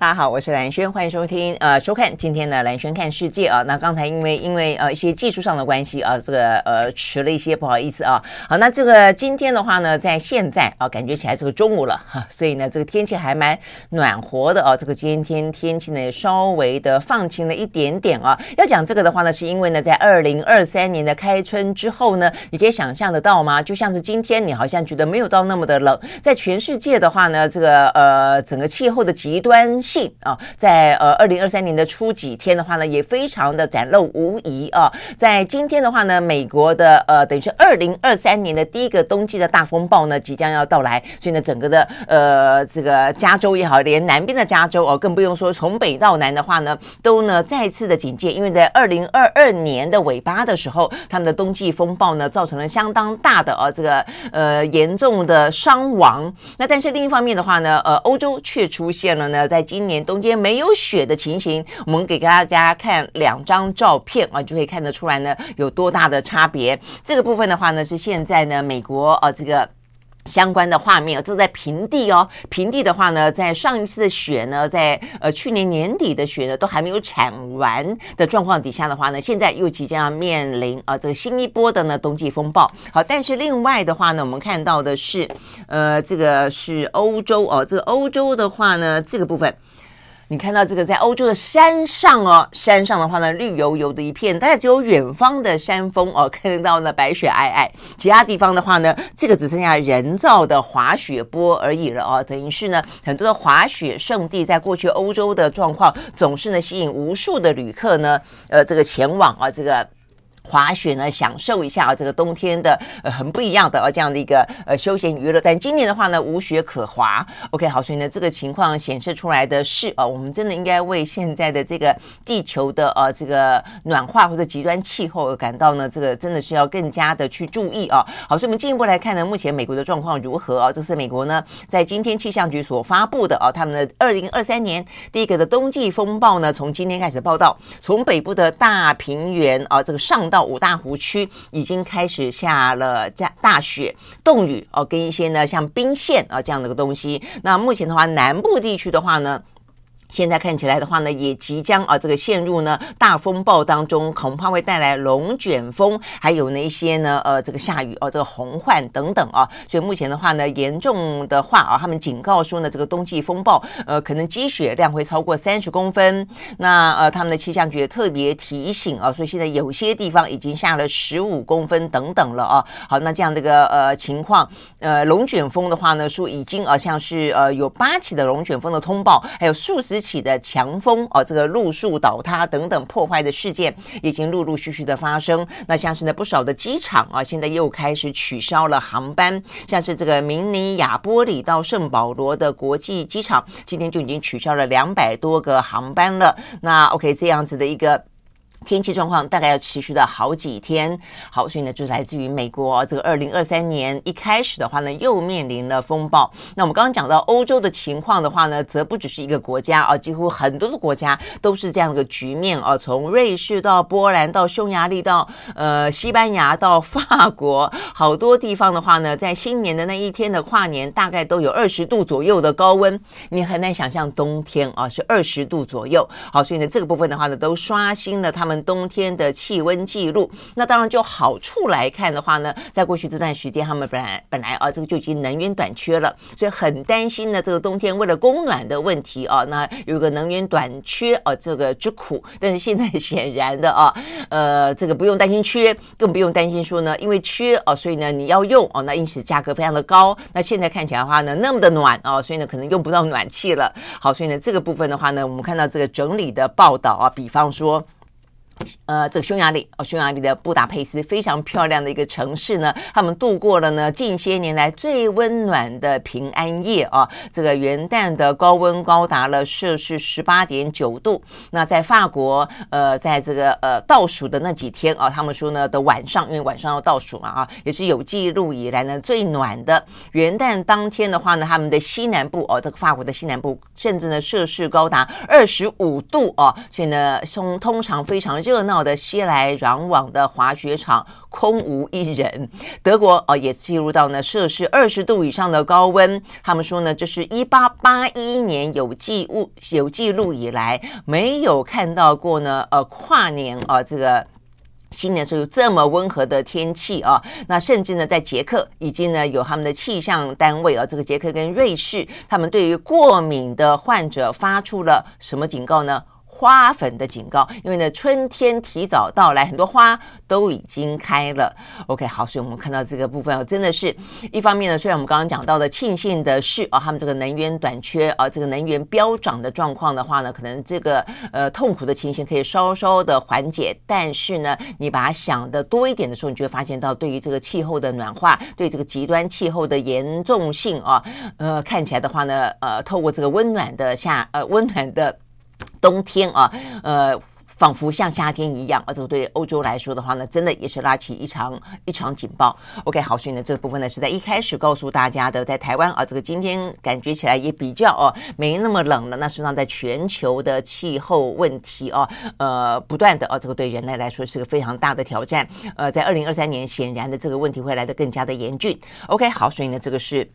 大家好，我是兰轩，欢迎收听呃收看今天的兰轩看世界啊。那刚才因为因为呃一些技术上的关系啊，这个呃迟了一些，不好意思啊。好，那这个今天的话呢，在现在啊，感觉起来这个中午了哈，所以呢这个天气还蛮暖和的啊。这个今天天气呢稍微的放晴了一点点啊。要讲这个的话呢，是因为呢在二零二三年的开春之后呢，你可以想象得到吗？就像是今天你好像觉得没有到那么的冷，在全世界的话呢，这个呃整个气候的极端。性啊，在呃二零二三年的初几天的话呢，也非常的展露无遗啊。在今天的话呢，美国的呃等于是二零二三年的第一个冬季的大风暴呢即将要到来，所以呢，整个的呃这个加州也好，连南边的加州哦，更不用说从北到南的话呢，都呢再次的警戒，因为在二零二二年的尾巴的时候，他们的冬季风暴呢造成了相当大的呃这个呃严重的伤亡。那但是另一方面的话呢，呃欧洲却出现了呢在今今年冬天没有雪的情形，我们给大家看两张照片啊，就可以看得出来呢，有多大的差别。这个部分的话呢，是现在呢美国啊这个相关的画面，这是在平地哦。平地的话呢，在上一次的雪呢，在呃去年年底的雪呢，都还没有铲完的状况底下的话呢，现在又即将要面临啊这个新一波的呢冬季风暴。好，但是另外的话呢，我们看到的是，呃，这个是欧洲哦，这个欧洲的话呢，这个部分。你看到这个在欧洲的山上哦，山上的话呢，绿油油的一片，大概只有远方的山峰哦，看得到呢白雪皑皑。其他地方的话呢，这个只剩下人造的滑雪坡而已了哦。等于是呢，很多的滑雪圣地，在过去欧洲的状况，总是呢吸引无数的旅客呢，呃，这个前往啊，这个。滑雪呢，享受一下啊，这个冬天的呃很不一样的啊这样的一个呃休闲娱乐。但今年的话呢，无雪可滑。OK，好，所以呢，这个情况显示出来的是啊，我们真的应该为现在的这个地球的呃这个暖化或者极端气候而感到呢，这个真的是要更加的去注意啊。好，所以我们进一步来看呢，目前美国的状况如何啊？这是美国呢在今天气象局所发布的啊，他们的二零二三年第一个的冬季风暴呢，从今天开始报道，从北部的大平原啊，这个上到五大湖区已经开始下了大大雪、冻雨哦，跟一些呢像冰线啊这样的个东西。那目前的话，南部地区的话呢。现在看起来的话呢，也即将啊这个陷入呢大风暴当中，恐怕会带来龙卷风，还有那些呢呃这个下雨哦这个洪患等等啊。所以目前的话呢，严重的话啊，他们警告说呢，这个冬季风暴呃可能积雪量会超过三十公分。那呃他们的气象局也特别提醒啊，所以现在有些地方已经下了十五公分等等了啊。好，那这样的一个呃情况，呃龙卷风的话呢，说已经啊像是呃有八起的龙卷风的通报，还有数十。起的强风哦，这个路树倒塌等等破坏的事件已经陆陆续续的发生。那像是呢不少的机场啊，现在又开始取消了航班，像是这个明尼亚波里到圣保罗的国际机场，今天就已经取消了两百多个航班了。那 OK，这样子的一个。天气状况大概要持续的好几天，好，所以呢，就是来自于美国这个二零二三年一开始的话呢，又面临了风暴。那我们刚刚讲到欧洲的情况的话呢，则不只是一个国家啊，几乎很多的国家都是这样的个局面啊，从瑞士到波兰到匈牙利到呃西班牙到法国，好多地方的话呢，在新年的那一天的跨年，大概都有二十度左右的高温，你很难想象冬天啊是二十度左右。好，所以呢，这个部分的话呢，都刷新了他们。们冬天的气温记录，那当然就好处来看的话呢，在过去这段时间，他们本来本来啊，这个就已经能源短缺了，所以很担心呢，这个冬天为了供暖的问题啊，那有个能源短缺啊，这个之苦。但是现在显然的啊，呃，这个不用担心缺，更不用担心说呢，因为缺啊，所以呢你要用哦，那因此价格非常的高。那现在看起来的话呢，那么的暖啊，所以呢可能用不到暖气了。好，所以呢这个部分的话呢，我们看到这个整理的报道啊，比方说。呃，这个匈牙利哦，匈牙利的布达佩斯非常漂亮的一个城市呢，他们度过了呢近些年来最温暖的平安夜啊。这个元旦的高温高达了摄氏十八点九度。那在法国，呃，在这个呃倒数的那几天啊，他们说呢的晚上，因为晚上要倒数嘛啊，也是有记录以来呢最暖的元旦当天的话呢，他们的西南部哦，这个法国的西南部甚至呢摄氏高达二十五度哦，所以呢，通通常非常热。热闹的熙来攘往的滑雪场空无一人。德国哦也进入到呢摄氏二十度以上的高温。他们说呢，这是一八八一年有记物有记录以来没有看到过呢。呃，跨年啊，这个新年时候有这么温和的天气啊。那甚至呢，在捷克已经呢有他们的气象单位啊，这个捷克跟瑞士，他们对于过敏的患者发出了什么警告呢？花粉的警告，因为呢，春天提早到来，很多花都已经开了。OK，好，所以我们看到这个部分哦，真的是一方面呢，虽然我们刚刚讲到的庆幸的是啊，他们这个能源短缺啊，这个能源飙涨的状况的话呢，可能这个呃痛苦的情形可以稍稍的缓解。但是呢，你把它想的多一点的时候，你就会发现到对于这个气候的暖化，对这个极端气候的严重性啊，呃，看起来的话呢，呃，透过这个温暖的夏，呃，温暖的。冬天啊，呃，仿佛像夏天一样，而这对欧洲来说的话呢，真的也是拉起一场一场警报。OK，好，所以呢，这个部分呢是在一开始告诉大家的，在台湾啊，这个今天感觉起来也比较哦，没那么冷了。那实际上，在全球的气候问题哦，呃，不断的哦，这个对人类来说是个非常大的挑战。呃，在二零二三年，显然的这个问题会来得更加的严峻。OK，好，所以呢，这个是。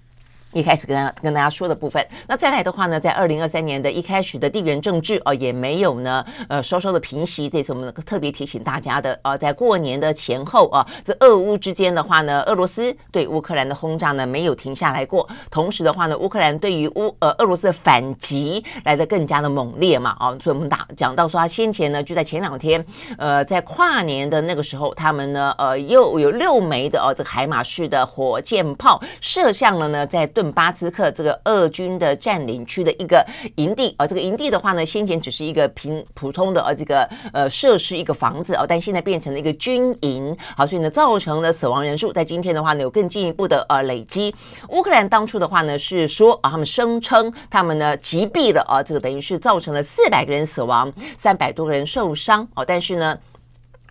一开始跟大家跟大家说的部分，那再来的话呢，在二零二三年的一开始的地缘政治哦，也没有呢，呃，稍稍的平息。这次我们特别提醒大家的，呃，在过年的前后啊，这俄乌之间的话呢，俄罗斯对乌克兰的轰炸呢没有停下来过。同时的话呢，乌克兰对于乌呃俄罗斯的反击来得更加的猛烈嘛，啊，所以我们打讲到说，他先前呢就在前两天，呃，在跨年的那个时候，他们呢，呃，又有六枚的哦，这个海马式的火箭炮射向了呢，在顿。巴兹克这个俄军的占领区的一个营地而，这个营地的话呢，先前只是一个平普通的呃这个呃设施一个房子啊，但现在变成了一个军营，好，所以呢造成了死亡人数在今天的话呢有更进一步的呃累积。乌克兰当初的话呢是说啊，他们声称他们呢击毙了啊，这个等于是造成了四百个人死亡，三百多个人受伤哦，但是呢。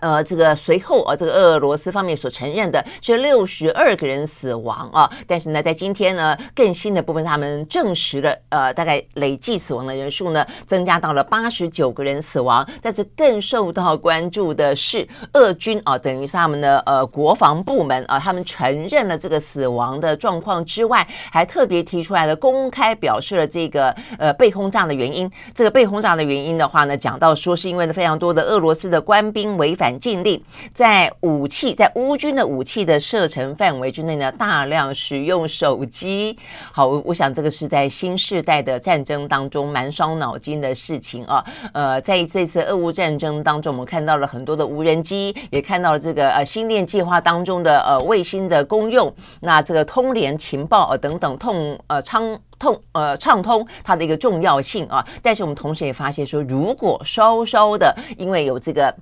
呃，这个随后啊，这个俄罗斯方面所承认的是六十二个人死亡啊，但是呢，在今天呢，更新的部分他们证实了，呃，大概累计死亡的人数呢，增加到了八十九个人死亡。但是更受到关注的是，俄军啊，等于是他们的呃国防部门啊，他们承认了这个死亡的状况之外，还特别提出来了，公开表示了这个呃被轰炸的原因。这个被轰炸的原因的话呢，讲到说是因为呢非常多的俄罗斯的官兵违反。禁令在武器在乌军的武器的射程范围之内呢，大量使用手机。好，我想这个是在新世代的战争当中蛮伤脑筋的事情啊。呃，在这次俄乌战争当中，我们看到了很多的无人机，也看到了这个呃星链计划当中的呃卫星的功用。那这个通联情报呃等等通呃畅通呃畅通它的一个重要性啊。但是我们同时也发现说，如果稍稍的因为有这个。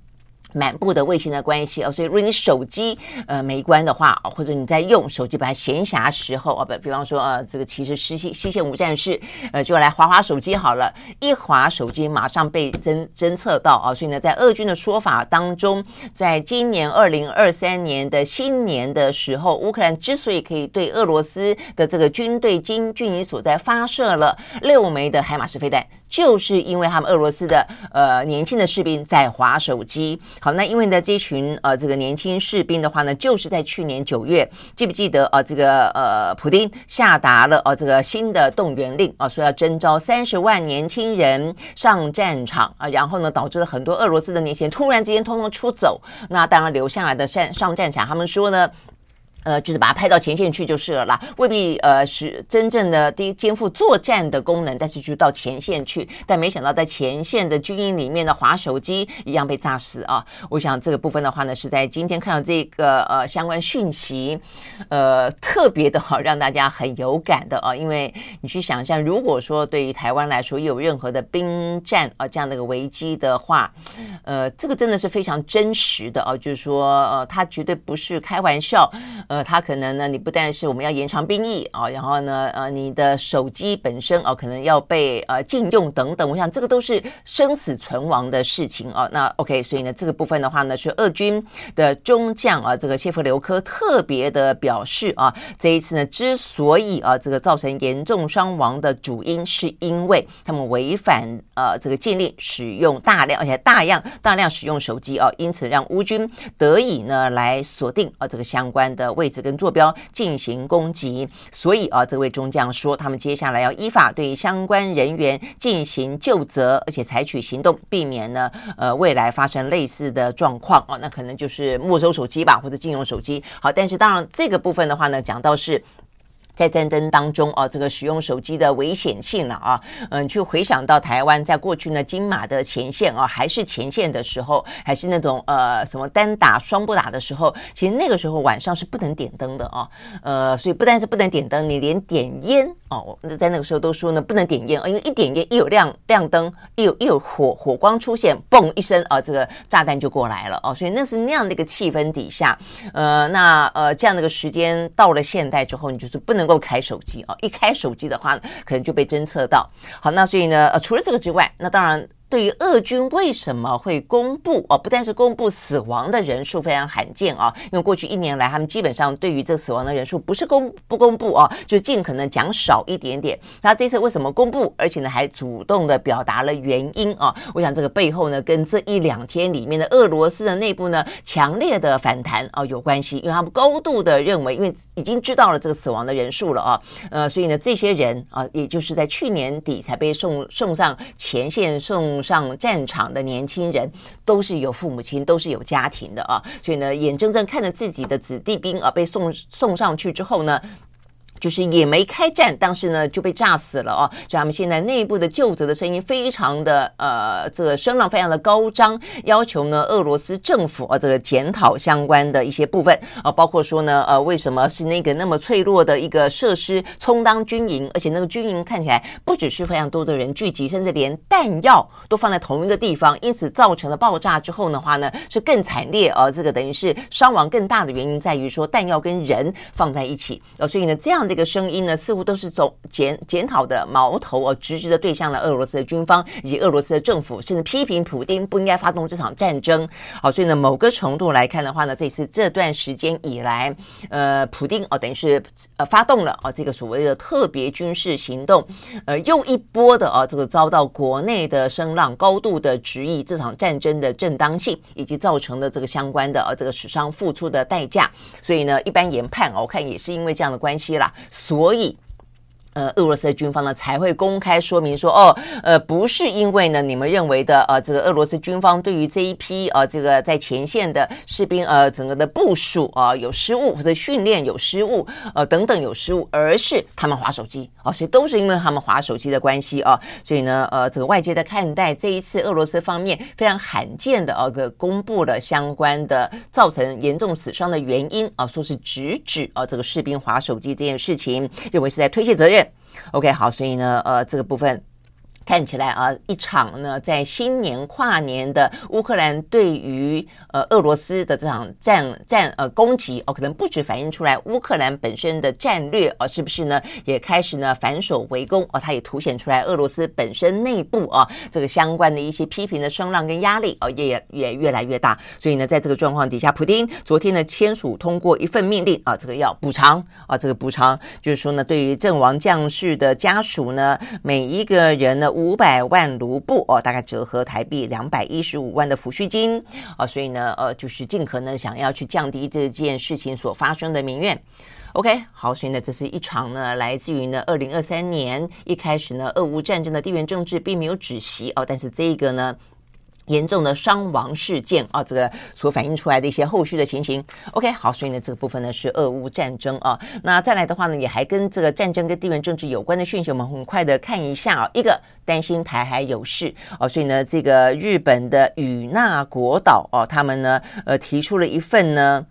满布的卫星的关系啊，所以如果你手机呃没关的话，或者你在用手机，本来闲暇时候啊，不，比方说呃，这个其实西西线无战事，呃，就来滑滑手机好了，一滑手机马上被侦侦测到啊，所以呢，在俄军的说法当中，在今年二零二三年的新年的时候，乌克兰之所以可以对俄罗斯的这个军队军军营所在发射了六枚的海马式飞弹，就是因为他们俄罗斯的呃年轻的士兵在滑手机。好，那因为呢，这群呃这个年轻士兵的话呢，就是在去年九月，记不记得呃？这个呃，普丁下达了呃这个新的动员令啊，说要征召三十万年轻人上战场啊，然后呢，导致了很多俄罗斯的年轻人突然之间通通出走，那当然留下来的上上战场，他们说呢。呃，就是把它派到前线去就是了啦，未必呃是真正的第一肩负作战的功能，但是就到前线去。但没想到在前线的军营里面的滑手机一样被炸死啊！我想这个部分的话呢，是在今天看到这个呃相关讯息，呃特别的好让大家很有感的啊，因为你去想象，如果说对于台湾来说有任何的兵战啊这样的一个危机的话，呃，这个真的是非常真实的啊，就是说呃，它绝对不是开玩笑。它可能呢，你不但是我们要延长兵役啊，然后呢，呃，你的手机本身哦，可能要被呃禁用等等。我想这个都是生死存亡的事情啊。那 OK，所以呢，这个部分的话呢，是俄军的中将啊，这个谢夫留科特别的表示啊，这一次呢，之所以啊，这个造成严重伤亡的主因，是因为他们违反呃这个禁令，使用大量而且大量大量使用手机啊，因此让乌军得以呢来锁定啊这个相关的。位置跟坐标进行攻击，所以啊，这位中将说，他们接下来要依法对相关人员进行究责，而且采取行动，避免呢，呃，未来发生类似的状况啊，那可能就是没收手机吧，或者禁用手机。好，但是当然这个部分的话呢，讲到是。在战争当中啊，这个使用手机的危险性了啊，嗯，去回想到台湾在过去呢，金马的前线啊，还是前线的时候，还是那种呃什么单打双不打的时候，其实那个时候晚上是不能点灯的啊，呃，所以不但是不能点灯，你连点烟哦，在那个时候都说呢不能点烟啊，因为一点烟一有亮亮灯，一有一有火火光出现，嘣一声啊，这个炸弹就过来了哦，所以那是那样的一个气氛底下，呃，那呃这样的一个时间到了现代之后，你就是不能。能够开手机啊，一开手机的话呢，可能就被侦测到。好，那所以呢，呃，除了这个之外，那当然。对于俄军为什么会公布哦？不但是公布死亡的人数非常罕见啊，因为过去一年来他们基本上对于这死亡的人数不是公不公布啊，就尽可能讲少一点点。那这次为什么公布，而且呢还主动的表达了原因啊？我想这个背后呢跟这一两天里面的俄罗斯的内部呢强烈的反弹啊有关系，因为他们高度的认为，因为已经知道了这个死亡的人数了啊，呃，所以呢这些人啊，也就是在去年底才被送送上前线送。上战场的年轻人都是有父母亲，都是有家庭的啊，所以呢，眼睁睁看着自己的子弟兵啊被送送上去之后呢。就是也没开战，但是呢就被炸死了哦。所以他们现在内部的救责的声音非常的呃，这个声浪非常的高涨，要求呢俄罗斯政府啊这个检讨相关的一些部分啊，包括说呢呃为什么是那个那么脆弱的一个设施充当军营，而且那个军营看起来不只是非常多的人聚集，甚至连弹药都放在同一个地方，因此造成了爆炸之后的话呢是更惨烈啊。这个等于是伤亡更大的原因在于说弹药跟人放在一起啊，所以呢这样的。这个声音呢，似乎都是从检检讨的矛头哦，直直的对向了俄罗斯的军方以及俄罗斯的政府，甚至批评普丁不应该发动这场战争。好，所以呢，某个程度来看的话呢，这次这段时间以来，呃，普丁哦，等于是呃发动了哦这个所谓的特别军事行动，呃，又一波的哦这个遭到国内的声浪高度的质疑这场战争的正当性，以及造成的这个相关的呃这个死伤付出的代价。所以呢，一般研判哦，我看也是因为这样的关系啦。所以。呃，俄罗斯的军方呢才会公开说明说，哦，呃，不是因为呢你们认为的，呃，这个俄罗斯军方对于这一批呃这个在前线的士兵，呃，整个的部署啊、有失误或者训练有失误，呃等等有失误，而是他们滑手机啊、所以都是因为他们滑手机的关系啊、所以呢，呃，这个外界的看待这一次俄罗斯方面非常罕见的呃个公布了相关的造成严重死伤的原因啊、说是直指啊、这个士兵滑手机这件事情，认为是在推卸责任。OK，好，所以呢，呃，这个部分。看起来啊，一场呢，在新年跨年的乌克兰对于呃俄罗斯的这场战战呃攻击哦，可能不止反映出来乌克兰本身的战略啊，是不是呢？也开始呢反守为攻哦，它也凸显出来俄罗斯本身内部啊这个相关的一些批评的声浪跟压力啊，也也越来越大。所以呢，在这个状况底下，普丁昨天呢签署通过一份命令啊，这个要补偿啊，这个补偿就是说呢，对于阵亡将士的家属呢，每一个人呢。五百万卢布哦，大概折合台币两百一十五万的抚恤金哦，所以呢，呃，就是尽可能想要去降低这件事情所发生的民怨。OK，好，所以呢，这是一场呢，来自于呢，二零二三年一开始呢，俄乌战争的地缘政治并没有止息哦，但是这个呢。严重的伤亡事件啊，这个所反映出来的一些后续的情形。OK，好，所以呢，这个部分呢是俄乌战争啊。那再来的话呢，也还跟这个战争跟地缘政治有关的讯息，我们很快的看一下啊。一个担心台海有事哦，所以呢，这个日本的与那国岛哦，他们呢呃提出了一份呢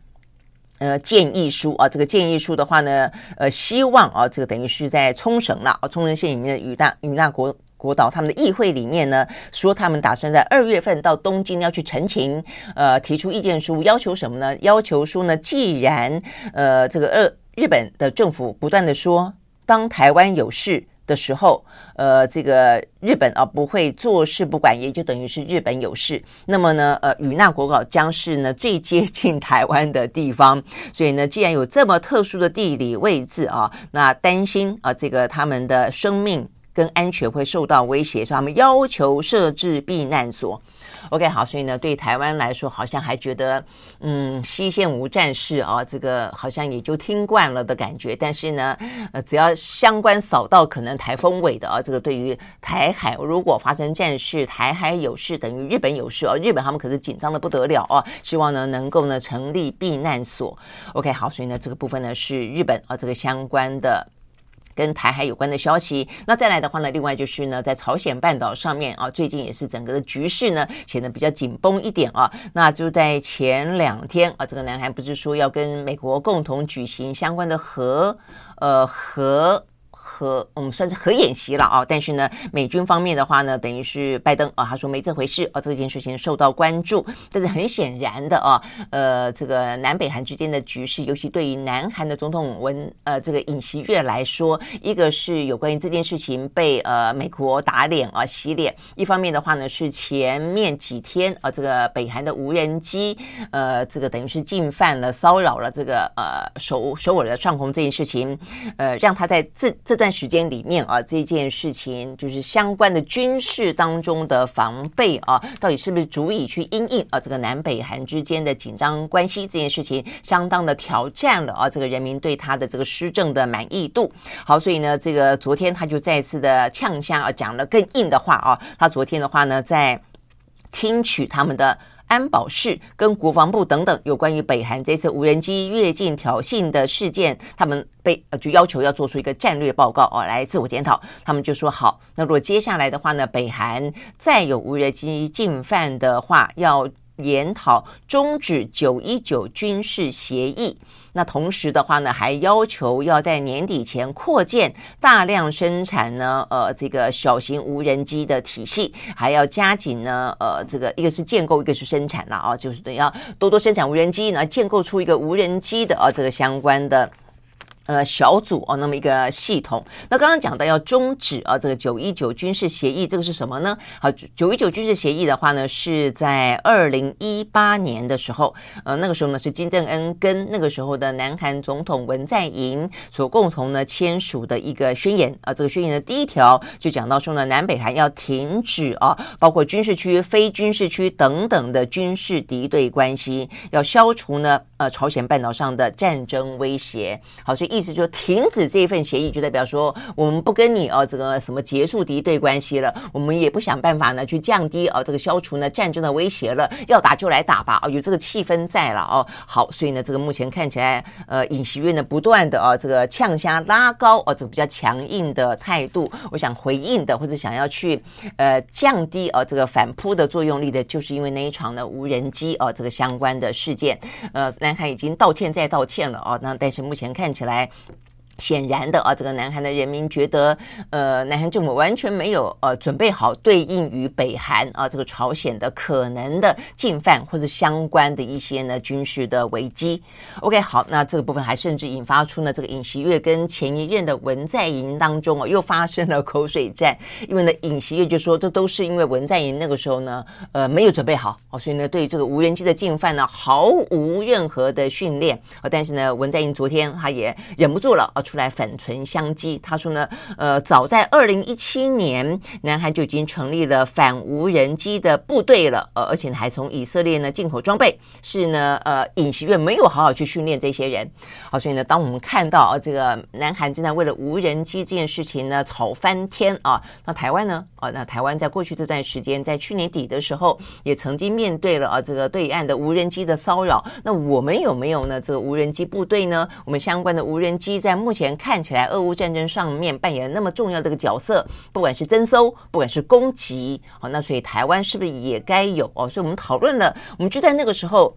呃建议书啊。这个建议书的话呢，呃，希望啊，这个等于是在冲绳了啊，冲绳县里面的与那与那国。国岛他们的议会里面呢，说他们打算在二月份到东京要去陈情，呃，提出意见书，要求什么呢？要求说呢，既然呃这个日日本的政府不断的说，当台湾有事的时候，呃，这个日本啊不会坐视不管，也就等于是日本有事。那么呢，呃，与那国岛将是呢最接近台湾的地方，所以呢，既然有这么特殊的地理位置啊，那担心啊这个他们的生命。跟安全会受到威胁，所以他们要求设置避难所。OK，好，所以呢，对台湾来说，好像还觉得，嗯，西线无战事啊，这个好像也就听惯了的感觉。但是呢，呃，只要相关扫到可能台风尾的啊，这个对于台海如果发生战事，台海有事等于日本有事哦，日本他们可是紧张的不得了哦，希望呢能够呢成立避难所。OK，好，所以呢这个部分呢是日本啊这个相关的。跟台海有关的消息，那再来的话呢，另外就是呢，在朝鲜半岛上面啊，最近也是整个的局势呢显得比较紧绷一点啊。那就在前两天啊，这个南韩不是说要跟美国共同举行相关的核呃核。和我们、嗯、算是合演习了啊，但是呢，美军方面的话呢，等于是拜登啊，他说没这回事啊，这件事情受到关注。但是很显然的啊，呃，这个南北韩之间的局势，尤其对于南韩的总统文呃这个尹锡悦来说，一个是有关于这件事情被呃美国打脸啊洗脸，一方面的话呢是前面几天啊这个北韩的无人机呃这个等于是进犯了骚扰了这个呃首首尔的上空这件事情，呃让他在这。这段时间里面啊，这件事情就是相关的军事当中的防备啊，到底是不是足以去因应啊这个南北韩之间的紧张关系？这件事情相当的挑战了啊，这个人民对他的这个施政的满意度。好，所以呢，这个昨天他就再次的呛声啊，讲了更硬的话啊。他昨天的话呢，在听取他们的。安保室跟国防部等等有关于北韩这次无人机越境挑衅的事件，他们被呃就要求要做出一个战略报告哦，来自我检讨。他们就说好，那如果接下来的话呢，北韩再有无人机进犯的话，要。研讨终止九一九军事协议，那同时的话呢，还要求要在年底前扩建大量生产呢，呃，这个小型无人机的体系，还要加紧呢，呃，这个一个是建构，一个是生产了啊，就是等要多多生产无人机，呢建构出一个无人机的啊，这个相关的。呃，小组哦，那么一个系统。那刚刚讲到要终止啊，这个九一九军事协议，这个是什么呢？好，九一九军事协议的话呢，是在二零一八年的时候，呃，那个时候呢是金正恩跟那个时候的南韩总统文在寅所共同呢签署的一个宣言啊。这个宣言的第一条就讲到说呢，南北韩要停止啊，包括军事区、非军事区等等的军事敌对关系，要消除呢呃朝鲜半岛上的战争威胁。好，所以。意思就是停止这一份协议，就代表说我们不跟你哦，这个什么结束敌对关系了，我们也不想办法呢去降低哦这个消除呢战争的威胁了，要打就来打吧，哦有这个气氛在了哦。好，所以呢这个目前看起来，呃尹锡悦呢不断的哦这个呛声拉高哦这个比较强硬的态度，我想回应的或者想要去呃降低哦这个反扑的作用力的，就是因为那一场呢无人机哦这个相关的事件，呃南韩已经道歉再道歉了哦，那但是目前看起来。显然的啊，这个南韩的人民觉得，呃，南韩政府完全没有呃准备好对应于北韩啊这个朝鲜的可能的进犯或者相关的一些呢军事的危机。OK，好，那这个部分还甚至引发出呢这个尹锡悦跟前一任的文在寅当中啊又发生了口水战，因为呢尹锡悦就说这都是因为文在寅那个时候呢呃没有准备好哦，所以呢对这个无人机的进犯呢毫无任何的训练啊，但是呢文在寅昨天他也忍不住了啊出来反唇相讥。他说呢，呃，早在二零一七年，南韩就已经成立了反无人机的部队了，呃，而且还从以色列呢进口装备，是呢，呃，演习院没有好好去训练这些人。好，所以呢，当我们看到啊，这个南韩正在为了无人机这件事情呢吵翻天啊，那台湾呢？啊，那台湾在过去这段时间，在去年底的时候，也曾经面对了啊这个对岸的无人机的骚扰。那我们有没有呢？这个无人机部队呢？我们相关的无人机在目目前看起来，俄乌战争上面扮演了那么重要的一个角色，不管是征收，不管是攻击，好，那所以台湾是不是也该有哦？所以我们讨论了，我们就在那个时候，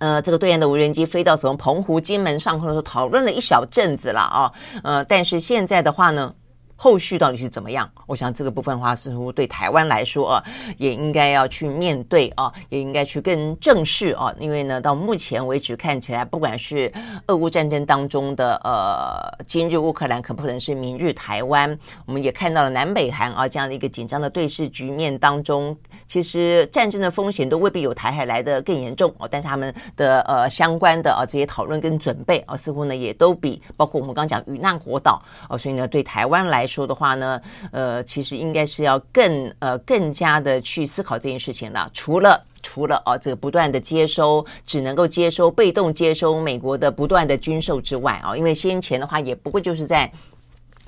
呃，这个对岸的无人机飞到什么澎湖、金门上空的时候，讨论了一小阵子了啊，呃，但是现在的话呢？后续到底是怎么样？我想这个部分的话，似乎对台湾来说啊，也应该要去面对啊，也应该去更正视啊。因为呢，到目前为止看起来，不管是俄乌战争当中的呃，今日乌克兰，可不可能是明日台湾？我们也看到了南北韩啊这样的一个紧张的对峙局面当中，其实战争的风险都未必有台海来的更严重哦。但是他们的呃相关的啊这些讨论跟准备啊，似乎呢也都比包括我们刚刚讲与那国岛哦，所以呢对台湾来说。的话呢，呃，其实应该是要更呃更加的去思考这件事情的。除了除了哦，这个不断的接收，只能够接收被动接收美国的不断的军售之外啊，因为先前的话也不过就是在。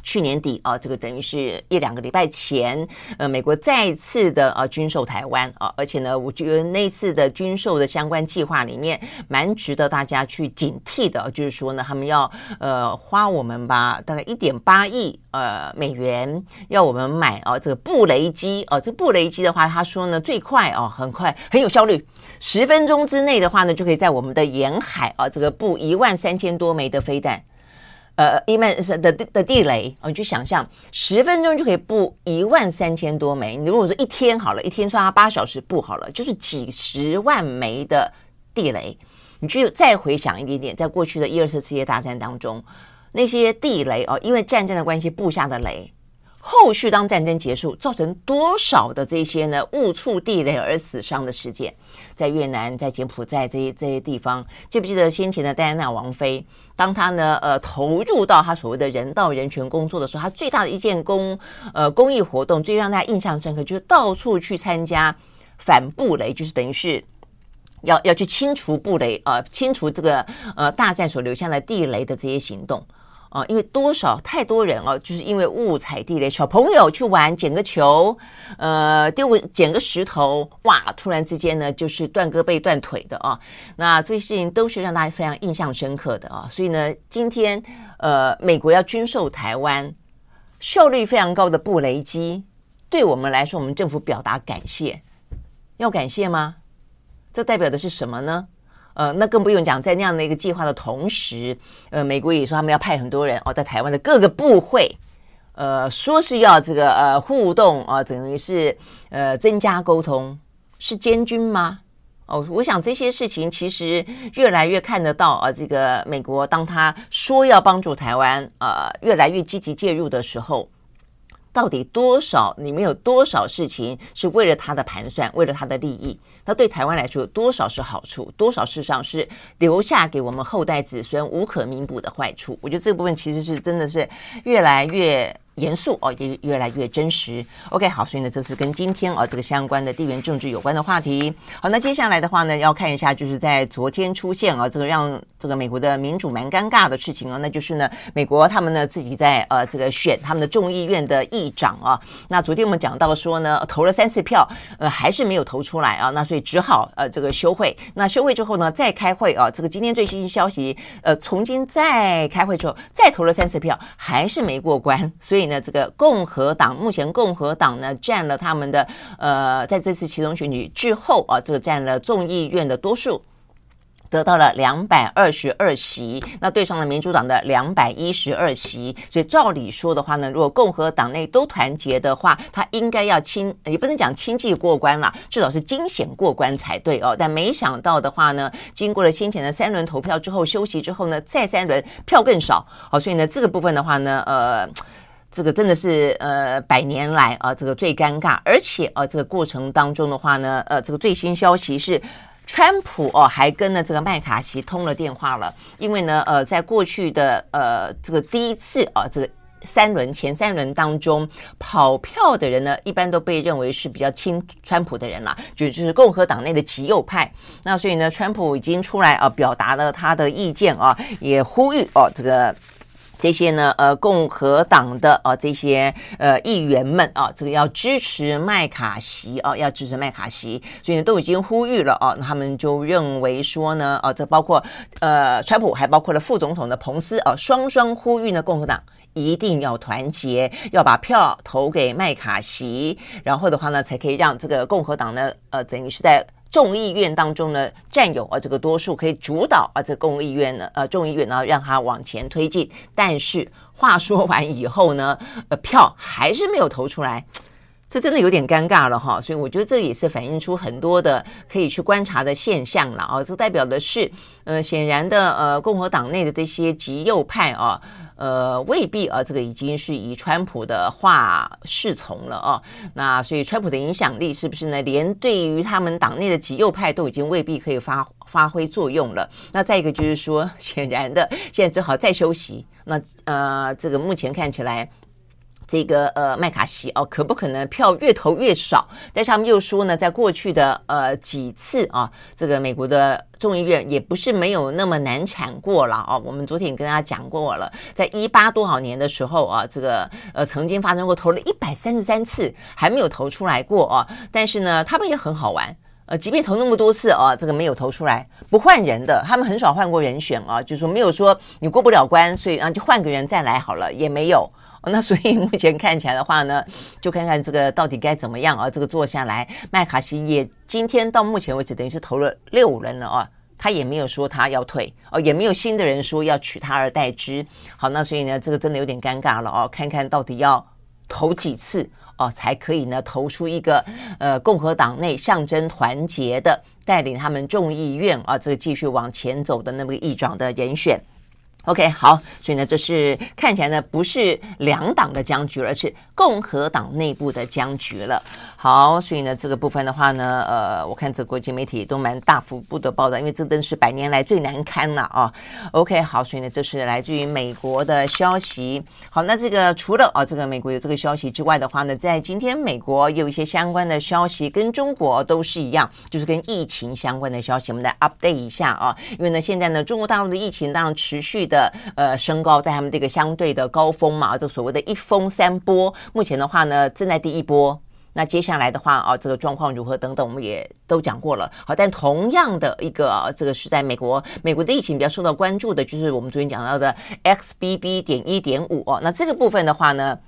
去年底啊，这个等于是一两个礼拜前，呃，美国再次的啊军售台湾啊，而且呢，我觉得那次的军售的相关计划里面，蛮值得大家去警惕的，就是说呢，他们要呃花我们吧，大概一点八亿呃美元，要我们买啊这个布雷机啊，这布雷机的话，他说呢最快哦，很快很有效率，十分钟之内的话呢，就可以在我们的沿海啊这个布一万三千多枚的飞弹。呃，一万是的的地雷哦，你去想象十分钟就可以布一万三千多枚。你如果说一天好了，一天算它八小时布好了，就是几十万枚的地雷。你去再回想一点点，在过去的一二次世界大战当中，那些地雷哦，因为战争的关系布下的雷。后续当战争结束，造成多少的这些呢误触地雷而死伤的事件，在越南、在柬埔寨这些这些地方，记不记得先前的戴安娜王妃，当她呢呃投入到她所谓的人道人权工作的时候，她最大的一件公呃公益活动，最让大家印象深刻，就是到处去参加反布雷，就是等于是要要去清除布雷呃清除这个呃大战所留下的地雷的这些行动。啊，因为多少太多人哦，就是因为误踩地雷，小朋友去玩捡个球，呃，丢捡个石头，哇，突然之间呢，就是断胳膊断腿的啊。那这些事情都是让大家非常印象深刻的啊。所以呢，今天呃，美国要军售台湾效率非常高的布雷机，对我们来说，我们政府表达感谢，要感谢吗？这代表的是什么呢？呃，那更不用讲，在那样的一个计划的同时，呃，美国也说他们要派很多人哦，在台湾的各个部会，呃，说是要这个呃互动啊，等于是呃增加沟通，是监军吗？哦，我想这些事情其实越来越看得到啊，这个美国当他说要帮助台湾，呃，越来越积极介入的时候。到底多少？里面有多少事情是为了他的盘算，为了他的利益？那对台湾来说，多少是好处？多少事实上是留下给我们后代子孙无可弥补的坏处？我觉得这部分其实是真的是越来越。严肃哦，也越来越真实。OK，好，所以呢，这是跟今天啊这个相关的地缘政治有关的话题。好，那接下来的话呢，要看一下，就是在昨天出现啊，这个让这个美国的民主蛮尴尬的事情啊，那就是呢，美国他们呢自己在呃这个选他们的众议院的议长啊。那昨天我们讲到说呢，投了三次票，呃，还是没有投出来啊，那所以只好呃这个休会。那休会之后呢，再开会啊，这个今天最新消息，呃，重新再开会之后，再投了三次票，还是没过关，所以。呢，这个共和党目前共和党呢占了他们的呃，在这次其中选举之后啊，这个占了众议院的多数，得到了两百二十二席，那对上了民主党的两百一十二席。所以照理说的话呢，如果共和党内都团结的话，他应该要轻，也不能讲轻易过关了，至少是惊险过关才对哦。但没想到的话呢，经过了先前的三轮投票之后，休息之后呢，再三轮票更少，好，所以呢，这个部分的话呢，呃。这个真的是呃百年来啊，这个最尴尬，而且啊，这个过程当中的话呢，呃，这个最新消息是川普哦还跟呢这个麦卡锡通了电话了，因为呢呃在过去的呃这个第一次啊这个。三轮前三轮当中跑票的人呢，一般都被认为是比较亲川普的人了，就就是共和党内的极右派。那所以呢，川普已经出来啊，表达了他的意见啊，也呼吁哦，这个这些呢，呃，共和党的啊这些呃议员们啊，这个要支持麦卡锡啊，要支持麦卡锡，所以呢都已经呼吁了啊。他们就认为说呢，啊，这包括呃川普，还包括了副总统的彭斯啊，双双呼吁呢共和党。一定要团结，要把票投给麦卡锡，然后的话呢，才可以让这个共和党呢，呃，等于是在众议院当中呢占有啊这个多数，可以主导啊这个共议院呢，呃，众议院呢让它往前推进。但是话说完以后呢，呃，票还是没有投出来，这真的有点尴尬了哈。所以我觉得这也是反映出很多的可以去观察的现象了啊。这代表的是，呃，显然的，呃，共和党内的这些极右派啊。呃，未必啊，这个已经是以川普的话侍从了啊。那所以川普的影响力是不是呢？连对于他们党内的极右派都已经未必可以发发挥作用了。那再一个就是说，显然的，现在只好再休息。那呃，这个目前看起来。这个呃麦卡锡哦，可不可能票越投越少？但是他们又说呢，在过去的呃几次啊，这个美国的众议院也不是没有那么难产过了啊。我们昨天也跟大家讲过了，在一八多少年的时候啊，这个呃曾经发生过投了一百三十三次还没有投出来过啊。但是呢，他们也很好玩，呃，即便投那么多次啊，这个没有投出来，不换人的，他们很少换过人选啊，就是说没有说你过不了关，所以啊就换个人再来好了，也没有。那所以目前看起来的话呢，就看看这个到底该怎么样啊？这个做下来，麦卡锡也今天到目前为止等于是投了六轮了啊，他也没有说他要退哦，也没有新的人说要取他而代之。好，那所以呢，这个真的有点尴尬了哦，看看到底要投几次哦，才可以呢投出一个呃共和党内象征团结的带领他们众议院啊这个继续往前走的那么个议长的人选。OK，好，所以呢，这是看起来呢不是两党的僵局，而是共和党内部的僵局了。好，所以呢，这个部分的话呢，呃，我看这国际媒体都蛮大幅度的报道，因为这真是百年来最难堪了啊。OK，好，所以呢，这是来自于美国的消息。好，那这个除了啊，这个美国有这个消息之外的话呢，在今天美国有一些相关的消息，跟中国都是一样，就是跟疫情相关的消息，我们来 update 一下啊。因为呢，现在呢，中国大陆的疫情当然持续的。的呃升高，在他们这个相对的高峰嘛，这所谓的一峰三波，目前的话呢，正在第一波。那接下来的话啊，这个状况如何等等，我们也都讲过了。好，但同样的一个，这个是在美国，美国的疫情比较受到关注的，就是我们昨天讲到的 XBB 点一点五哦。那这个部分的话呢？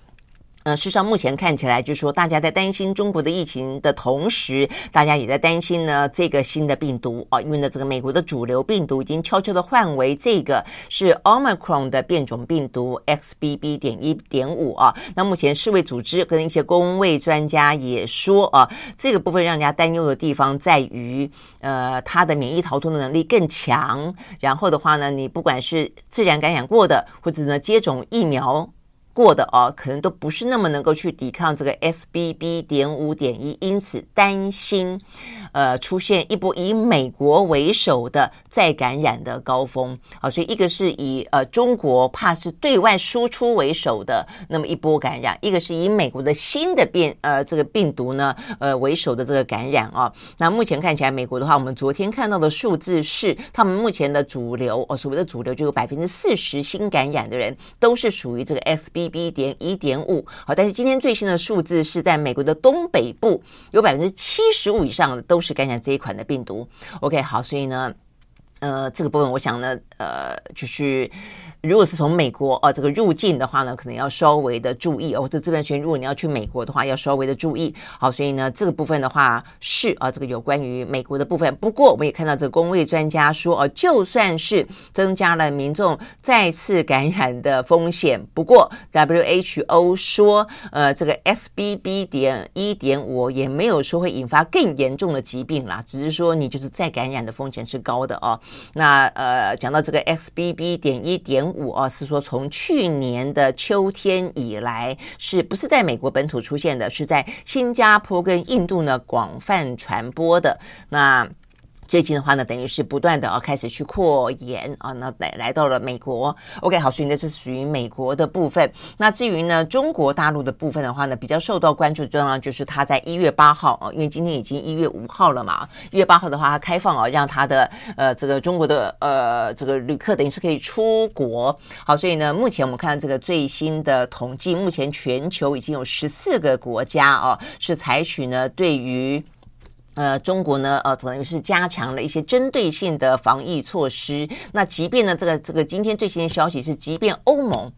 呃，事实上，目前看起来就是说，大家在担心中国的疫情的同时，大家也在担心呢这个新的病毒啊，因为呢，这个美国的主流病毒已经悄悄的换为这个是 Omicron 的变种病毒 XBB 点一点五啊。那目前世卫组织跟一些公卫专家也说啊，这个部分让人家担忧的地方在于，呃，它的免疫逃脱的能力更强。然后的话呢，你不管是自然感染过的，或者呢接种疫苗。过的哦，可能都不是那么能够去抵抗这个 SBB 点五点一，因此担心，呃，出现一波以美国为首的再感染的高峰。啊，所以一个是以呃中国怕是对外输出为首的那么一波感染，一个是以美国的新的变呃这个病毒呢呃为首的这个感染啊。那目前看起来，美国的话，我们昨天看到的数字是，他们目前的主流哦，所谓的主流就有百分之四十新感染的人都是属于这个 SBB。B 点一点五，好，但是今天最新的数字是在美国的东北部，有百分之七十五以上的都是感染这一款的病毒。OK，好，所以呢，呃，这个部分我想呢，呃，就是。如果是从美国啊这个入境的话呢，可能要稍微的注意哦。这这边圈，如果你要去美国的话，要稍微的注意。好，所以呢，这个部分的话是啊，这个有关于美国的部分。不过我们也看到这个公卫专家说哦，就算是增加了民众再次感染的风险，不过 WHO 说呃，这个 SBB 点一点五也没有说会引发更严重的疾病啦，只是说你就是再感染的风险是高的哦。那呃，讲到这个 SBB 点一点五啊，是说从去年的秋天以来，是不是在美国本土出现的？是在新加坡跟印度呢广泛传播的。那最近的话呢，等于是不断的啊开始去扩延啊，那来来到了美国。OK，好，所以呢这是属于美国的部分。那至于呢中国大陆的部分的话呢，比较受到关注的重要就是他在一月八号啊，因为今天已经一月五号了嘛，一月八号的话，它开放啊，让他的呃这个中国的呃这个旅客等于是可以出国。好，所以呢，目前我们看到这个最新的统计，目前全球已经有十四个国家啊是采取呢对于。呃，中国呢，呃，等于是加强了一些针对性的防疫措施。那即便呢，这个这个今天最新的消息是，即便欧盟，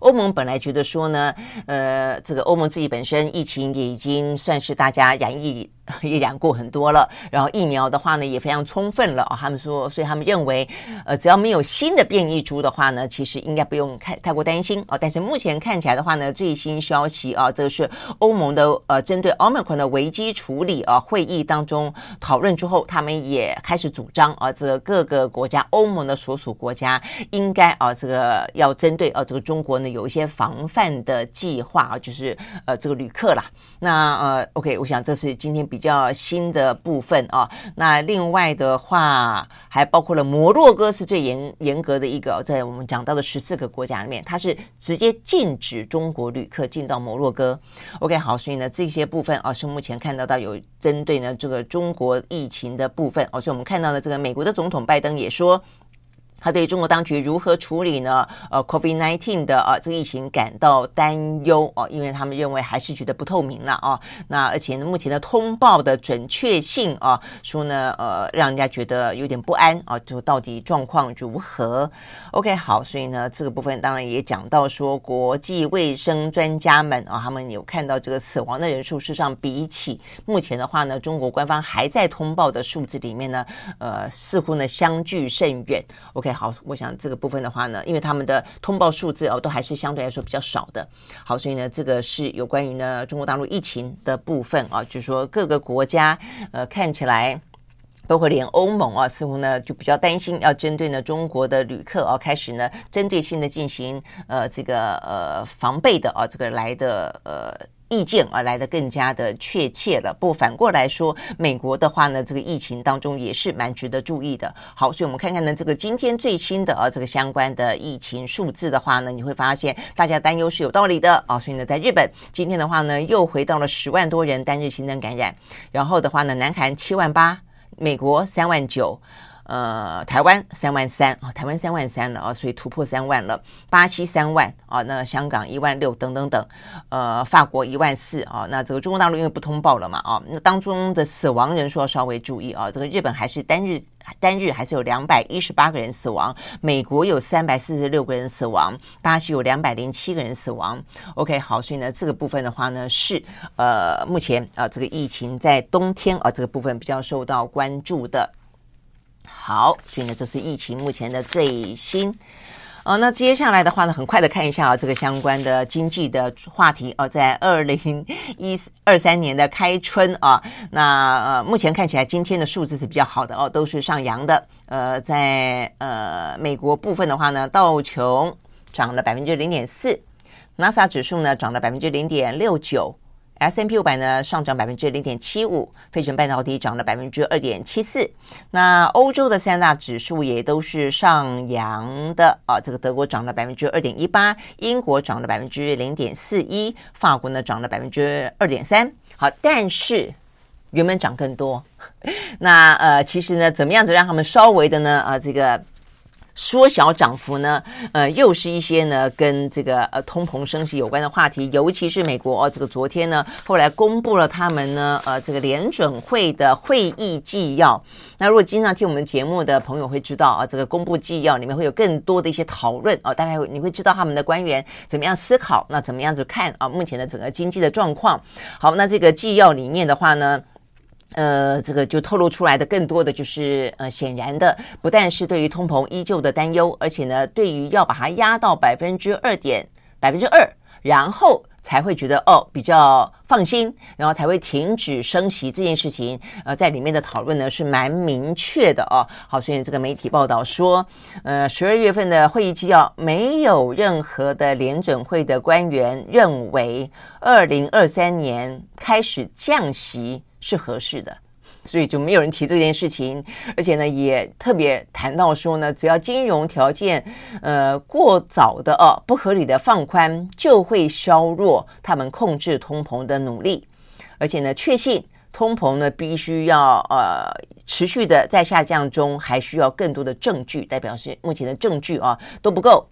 欧盟本来觉得说呢，呃，这个欧盟自己本身疫情也已经算是大家染疫。也染过很多了，然后疫苗的话呢也非常充分了啊。他们说，所以他们认为，呃，只要没有新的变异株的话呢，其实应该不用太太过担心啊。但是目前看起来的话呢，最新消息啊，这是欧盟的呃针对 Omicron 的危机处理啊会议当中讨论之后，他们也开始主张啊，这个各个国家欧盟的所属国家应该啊这个要针对啊这个中国呢有一些防范的计划啊，就是呃这个旅客啦。那呃 OK，我想这是今天比。比较新的部分啊，那另外的话还包括了摩洛哥是最严严格的一个，在我们讲到的十四个国家里面，它是直接禁止中国旅客进到摩洛哥。OK，好，所以呢这些部分啊是目前看到到有针对呢这个中国疫情的部分，而且我们看到的这个美国的总统拜登也说。他对中国当局如何处理呢？呃，Covid nineteen 的啊这个疫情感到担忧哦，因为他们认为还是觉得不透明了啊。那而且呢，目前的通报的准确性啊，说呢，呃，让人家觉得有点不安啊。就到底状况如何？OK，好，所以呢，这个部分当然也讲到说，国际卫生专家们啊，他们有看到这个死亡的人数，事实上比起目前的话呢，中国官方还在通报的数字里面呢，呃，似乎呢相距甚远。OK。好，我想这个部分的话呢，因为他们的通报数字哦，都还是相对来说比较少的。好，所以呢，这个是有关于呢中国大陆疫情的部分啊，就是说各个国家呃看起来，包括连欧盟啊，似乎呢就比较担心，要针对呢中国的旅客啊，开始呢针对性的进行呃这个呃防备的啊，这个来的呃。意见而来的更加的确切了。不反过来说，美国的话呢，这个疫情当中也是蛮值得注意的。好，所以我们看看呢，这个今天最新的啊，这个相关的疫情数字的话呢，你会发现大家担忧是有道理的啊。所以呢，在日本今天的话呢，又回到了十万多人单日新增感染，然后的话呢，南韩七万八，美国三万九。呃，台湾三万三啊，台湾三万三了啊，所以突破三万了。巴西三万啊，那香港一万六等等等，呃，法国一万四啊，那这个中国大陆因为不通报了嘛啊，那当中的死亡人数要稍微注意啊，这个日本还是单日单日还是有两百一十八个人死亡，美国有三百四十六个人死亡，巴西有两百零七个人死亡。OK，好，所以呢，这个部分的话呢是呃，目前啊，这个疫情在冬天啊这个部分比较受到关注的。好，所以呢，这是疫情目前的最新。哦，那接下来的话呢，很快的看一下啊，这个相关的经济的话题哦，在二零一二三年的开春啊，那呃，目前看起来今天的数字是比较好的哦，都是上扬的。呃，在呃美国部分的话呢，道琼涨了百分之零点四，纳斯达克指数呢涨了百分之零点六九。S&P 五百呢上涨百分之零点七五，费城半导体涨了百分之二点七四。那欧洲的三大指数也都是上扬的啊，这个德国涨了百分之二点一八，英国涨了百分之零点四一，法国呢涨了百分之二点三。好，但是原本涨更多。那呃，其实呢，怎么样子让他们稍微的呢？啊、这个。缩小涨幅呢？呃，又是一些呢跟这个呃通膨升息有关的话题，尤其是美国哦，这个昨天呢后来公布了他们呢呃这个联准会的会议纪要。那如果经常听我们节目的朋友会知道啊，这个公布纪要里面会有更多的一些讨论哦，大概你会知道他们的官员怎么样思考，那怎么样子看啊目前的整个经济的状况。好，那这个纪要里面的话呢？呃，这个就透露出来的更多的就是，呃，显然的，不但是对于通膨依旧的担忧，而且呢，对于要把它压到百分之二点百分之二，然后才会觉得哦比较放心，然后才会停止升息这件事情，呃，在里面的讨论呢是蛮明确的哦。好，所以这个媒体报道说，呃，十二月份的会议纪要没有任何的联准会的官员认为，二零二三年开始降息。是合适的，所以就没有人提这件事情。而且呢，也特别谈到说呢，只要金融条件呃过早的哦不合理的放宽，就会削弱他们控制通膨的努力。而且呢，确信通膨呢必须要呃持续的在下降中，还需要更多的证据，代表是目前的证据啊都不够。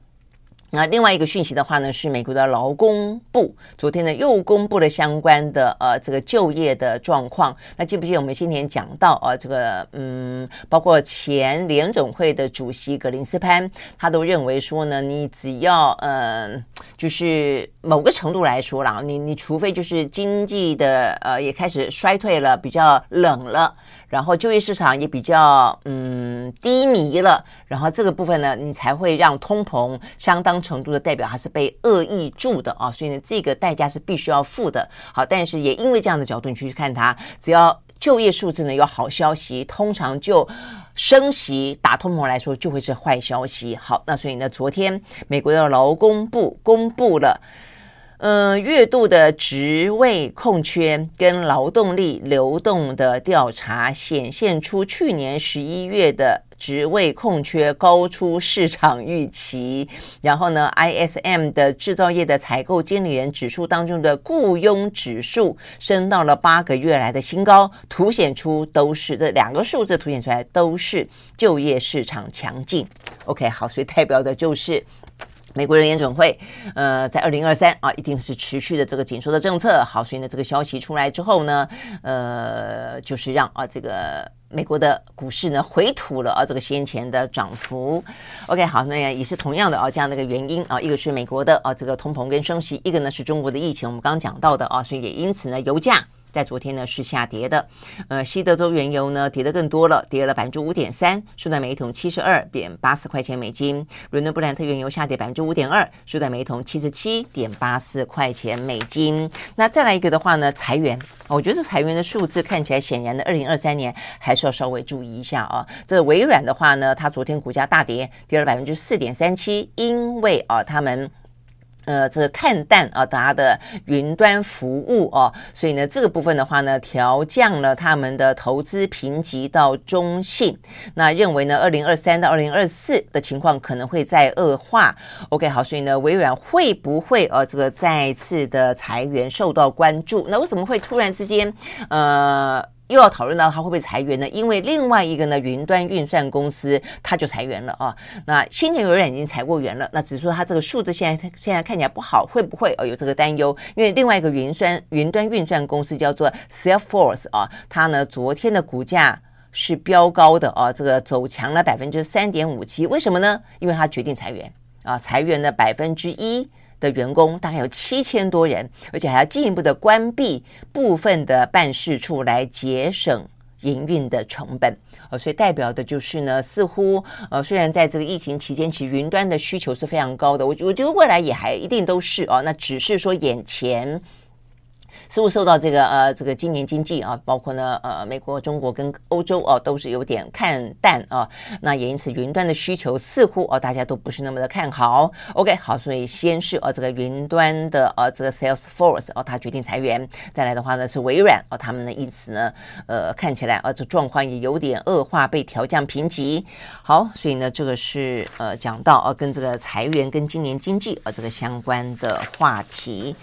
那另外一个讯息的话呢，是美国的劳工部昨天呢又公布了相关的呃这个就业的状况。那记不记得我们今天讲到啊这个嗯，包括前联总会的主席格林斯潘，他都认为说呢，你只要嗯、就是某个程度来说啦，你你除非就是经济的呃也开始衰退了，比较冷了。然后就业市场也比较嗯低迷了，然后这个部分呢，你才会让通膨相当程度的代表还是被恶意住的啊，所以呢，这个代价是必须要付的。好，但是也因为这样的角度你去看它，只要就业数字呢有好消息，通常就升息打通膨来说就会是坏消息。好，那所以呢，昨天美国的劳工部公布了。嗯，月度的职位空缺跟劳动力流动的调查显现出，去年十一月的职位空缺高出市场预期。然后呢，ISM 的制造业的采购经理人指数当中的雇佣指数升到了八个月来的新高，凸显出都是这两个数字凸显出来都是就业市场强劲。OK，好，所以代表的就是。美国人联准会，呃，在二零二三啊，一定是持续的这个紧缩的政策。好，所以呢，这个消息出来之后呢，呃，就是让啊，这个美国的股市呢回吐了啊，这个先前的涨幅。OK，好，那也是同样的啊，这样的一个原因啊，一个是美国的啊，这个通膨跟升息，一个呢是中国的疫情，我们刚刚讲到的啊，所以也因此呢，油价。在昨天呢是下跌的，呃，西德州原油呢跌得更多了，跌了百分之五点三，收在每桶七十二点八四块钱美金。伦敦布兰特原油下跌百分之五点二，收在每桶七十七点八四块钱美金。那再来一个的话呢，裁员，我觉得裁员的数字看起来显然的，二零二三年还是要稍微注意一下啊。这微软的话呢，它昨天股价大跌，跌了百分之四点三七，因为啊，他们。呃，这个看淡啊，大家的云端服务哦，所以呢，这个部分的话呢，调降了他们的投资评级到中性。那认为呢，二零二三到二零二四的情况可能会再恶化。OK，好，所以呢，微软会不会呃，这个再次的裁员受到关注？那为什么会突然之间呃？又要讨论到它会不会裁员呢？因为另外一个呢，云端运算公司它就裁员了啊。那先前有人已经裁过员了，那只是说它这个数字现在现在看起来不好，会不会哦有这个担忧？因为另外一个云算云端运算公司叫做 Salesforce 啊，它呢昨天的股价是飙高的啊，这个走强了百分之三点五七。为什么呢？因为它决定裁员啊，裁员了百分之一。的员工大概有七千多人，而且还要进一步的关闭部分的办事处来节省营运的成本。呃，所以代表的就是呢，似乎呃，虽然在这个疫情期间，其实云端的需求是非常高的，我我觉得未来也还一定都是哦，那只是说眼前。似乎受到这个呃这个今年经济啊，包括呢呃美国、中国跟欧洲哦、啊，都是有点看淡啊。那也因此云端的需求似乎哦、啊、大家都不是那么的看好。OK 好，所以先是呃、这个云端的呃、这个 Salesforce 哦、啊，他决定裁员。再来的话呢是微软哦、他们呢因此呢呃看起来啊这状况也有点恶化，被调降评级。好，所以呢这个是呃讲到啊跟这个裁员跟今年经济啊这个相关的话题。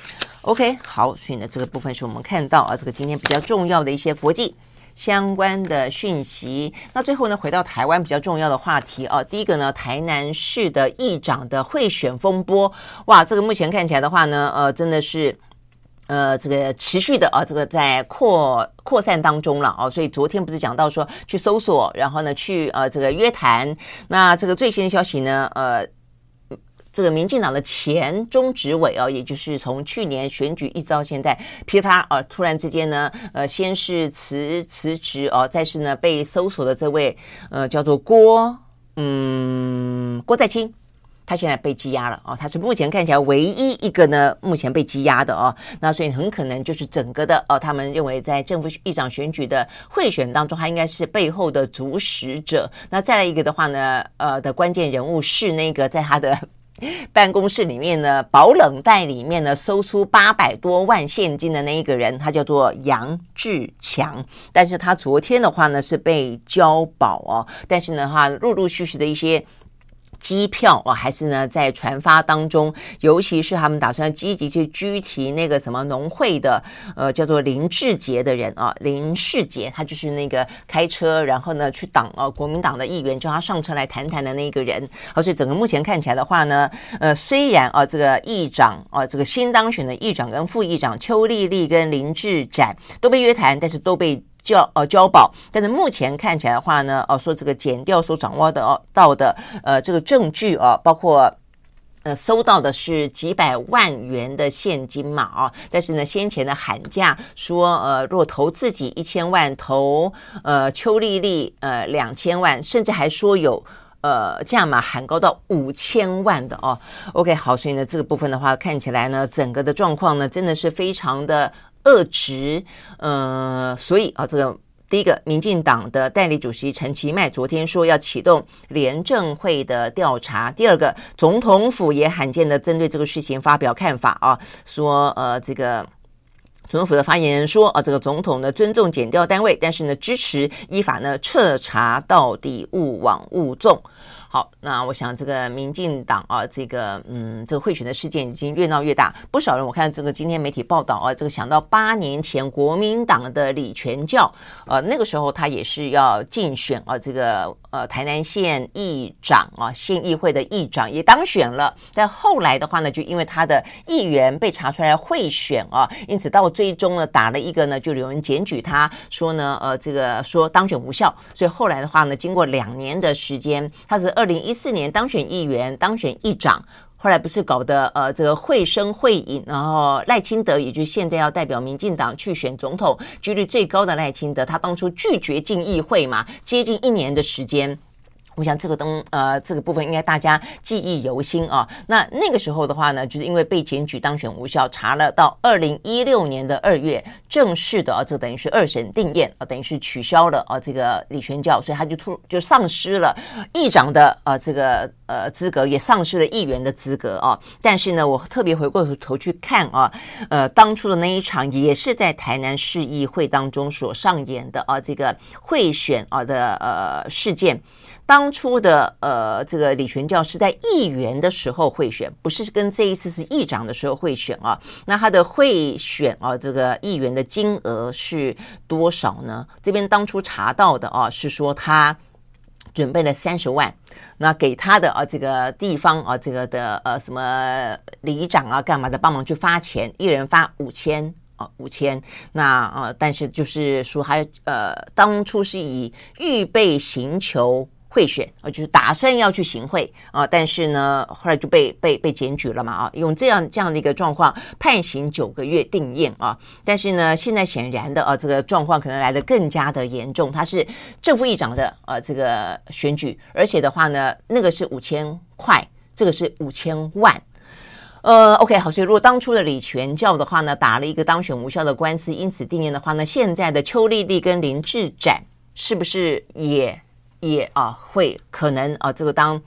OK，好，所以呢，这个部分是我们看到啊，这个今天比较重要的一些国际相关的讯息。那最后呢，回到台湾比较重要的话题啊，第一个呢，台南市的议长的贿选风波，哇，这个目前看起来的话呢，呃，真的是呃，这个持续的啊，这个在扩扩散当中了啊，所以昨天不是讲到说去搜索，然后呢去呃这个约谈，那这个最新的消息呢，呃。这个民进党的前中执委啊，也就是从去年选举一直到现在，噼里啪啦啊，突然之间呢，呃，先是辞辞职哦，再是呢被搜索的这位呃叫做郭嗯郭在清，他现在被羁押了啊，他是目前看起来唯一一个呢目前被羁押的哦，那所以很可能就是整个的哦，他们认为在政府议长选举的贿选当中，他应该是背后的主使者。那再来一个的话呢，呃的关键人物是那个在他的。办公室里面呢，保冷袋里面呢，搜出八百多万现金的那一个人，他叫做杨志强。但是他昨天的话呢，是被交保哦。但是呢，哈，陆陆续续的一些。机票啊，还是呢在传发当中，尤其是他们打算积极去拘提那个什么农会的，呃，叫做林志杰的人啊，林世杰，他就是那个开车然后呢去挡呃国民党的议员，叫他上车来谈谈的那个人。而所以整个目前看起来的话呢，呃，虽然啊这个议长啊这个新当选的议长跟副议长邱丽丽跟林志展都被约谈，但是都被。交呃交保，但是目前看起来的话呢，哦说这个减掉所掌握的哦到的呃这个证据啊，包括呃搜到的是几百万元的现金嘛啊，但是呢先前的喊价说呃若投自己一千万，投呃邱丽丽呃两千万，甚至还说有呃价码喊高到五千万的哦。OK 好，所以呢这个部分的话看起来呢整个的状况呢真的是非常的。遏制，呃，所以啊，这个第一个，民进党的代理主席陈其迈昨天说要启动廉政会的调查。第二个，总统府也罕见的针对这个事情发表看法啊，说呃，这个总统府的发言人说啊，这个总统呢尊重检调单位，但是呢支持依法呢彻查到底，勿枉勿纵。好，那我想这个民进党啊，这个嗯，这个贿选的事件已经越闹越大，不少人我看这个今天媒体报道啊，这个想到八年前国民党的李全教，呃，那个时候他也是要竞选啊，这个呃台南县议长啊，县议会的议长也当选了，但后来的话呢，就因为他的议员被查出来贿选啊，因此到最终呢打了一个呢，就有人检举他说呢，呃，这个说当选无效，所以后来的话呢，经过两年的时间，他是二。二零一四年当选议员，当选议长，后来不是搞的呃这个会声会影，然后赖清德也就是现在要代表民进党去选总统，几率最高的赖清德，他当初拒绝进议会嘛，接近一年的时间。我想这个东呃这个部分应该大家记忆犹新啊。那那个时候的话呢，就是因为被检举当选无效，查了到二零一六年的二月正式的啊，这等于是二审定验啊，等于是取消了啊这个李全教，所以他就突就丧失了议长的啊这个呃资格，也丧失了议员的资格啊。但是呢，我特别回过头去看啊，呃当初的那一场也是在台南市议会当中所上演的啊这个贿选啊的呃事件。当初的呃，这个李全教是在议员的时候贿选，不是跟这一次是议长的时候贿选啊。那他的贿选啊，这个议员的金额是多少呢？这边当初查到的啊，是说他准备了三十万，那给他的啊这个地方啊这个的呃什么里长啊干嘛的帮忙去发钱，一人发五千啊五千。那啊，但是就是说还呃当初是以预备行求。贿选啊，就是打算要去行贿啊，但是呢，后来就被被被检举了嘛啊，用这样这样的一个状况判刑九个月定谳啊，但是呢，现在显然的啊，这个状况可能来得更加的严重，他是正副议长的呃、这个选举，而且的话呢，那个是五千块，这个是五千万，呃，OK 好，所以如果当初的李全教的话呢，打了一个当选无效的官司，因此定谳的话呢，现在的邱丽丽跟林志展是不是也？也啊会可能啊这个当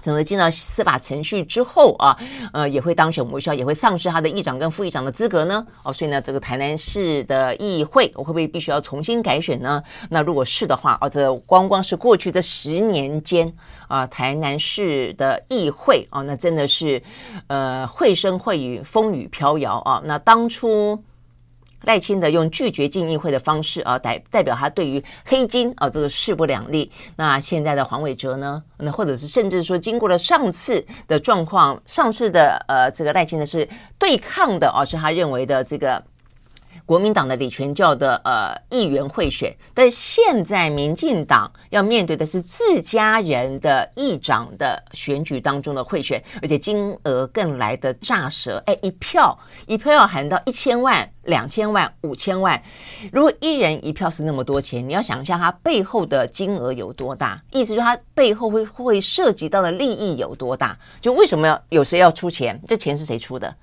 整个进到司法程序之后啊呃也会当选无效，也会丧失他的议长跟副议长的资格呢哦，所以呢这个台南市的议会我会不会必须要重新改选呢？那如果是的话啊，这光光是过去这十年间啊台南市的议会啊那真的是呃会声会影风雨飘摇啊那当初。赖清德用拒绝进议会的方式啊，代代表他对于黑金啊这个势不两立。那现在的黄伟哲呢？那或者是甚至说，经过了上次的状况，上次的呃这个赖清德是对抗的啊，是他认为的这个。国民党的李全教的呃议员贿选，但现在民进党要面对的是自家人的议长的选举当中的贿选，而且金额更来的炸舌，哎，一票一票要喊到一千万、两千万、五千万，如果一人一票是那么多钱，你要想一下他背后的金额有多大，意思就是他背后会会涉及到的利益有多大？就为什么要有谁要出钱？这钱是谁出的？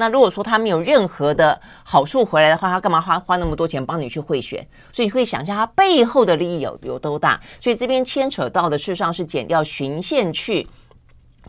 那如果说他没有任何的好处回来的话，他干嘛花花那么多钱帮你去贿选？所以你可以想象他背后的利益有有多大。所以这边牵扯到的事实上是减掉巡线去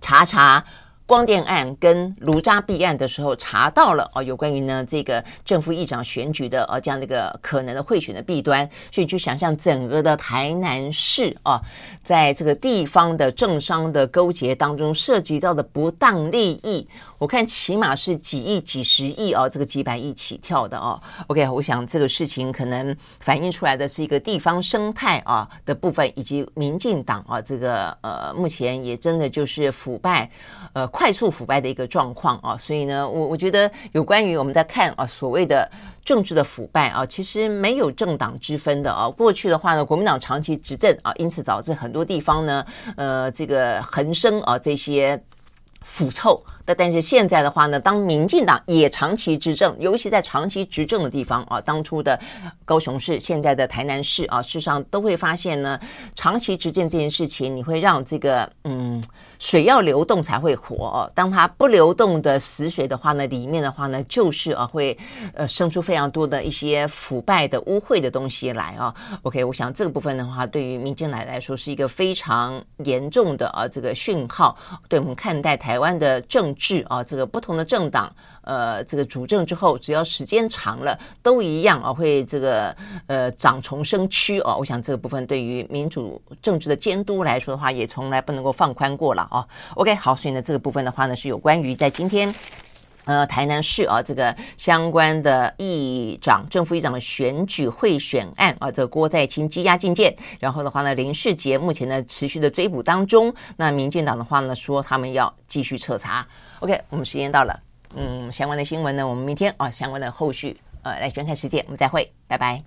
查查光电案跟卢渣弊案的时候，查到了哦，有关于呢这个正副议长选举的呃这样的一个可能的贿选的弊端，所以去想象整个的台南市啊，在这个地方的政商的勾结当中涉及到的不当利益，我看起码是几亿、几十亿哦，这个几百亿起跳的哦。OK，我想这个事情可能反映出来的是一个地方生态啊的部分，以及民进党啊这个呃目前也真的就是腐败。呃，快速腐败的一个状况啊，所以呢，我我觉得有关于我们在看啊，所谓的政治的腐败啊，其实没有政党之分的啊。过去的话呢，国民党长期执政啊，因此导致很多地方呢，呃，这个横生啊这些腐臭。但是现在的话呢，当民进党也长期执政，尤其在长期执政的地方啊，当初的高雄市，现在的台南市啊，事实上都会发现呢，长期执政这件事情，你会让这个嗯，水要流动才会活哦。当它不流动的死水的话呢，里面的话呢，就是啊会呃生出非常多的一些腐败的污秽的东西来啊。OK，我想这个部分的话，对于民进党来说是一个非常严重的啊这个讯号，对我们看待台湾的政治。啊，这个不同的政党，呃，这个主政之后，只要时间长了，都一样啊，会这个呃长虫生蛆哦。我想这个部分对于民主政治的监督来说的话，也从来不能够放宽过了啊。OK，好，所以呢，这个部分的话呢，是有关于在今天呃台南市啊这个相关的议长、正副议长的选举贿选案啊，这个郭在清羁押禁见，然后的话呢，林世杰目前呢持续的追捕当中，那民进党的话呢说他们要继续彻查。OK，我们时间到了，嗯，相关的新闻呢，我们明天啊，相关的后续，呃，来观看世界，我们再会，拜拜。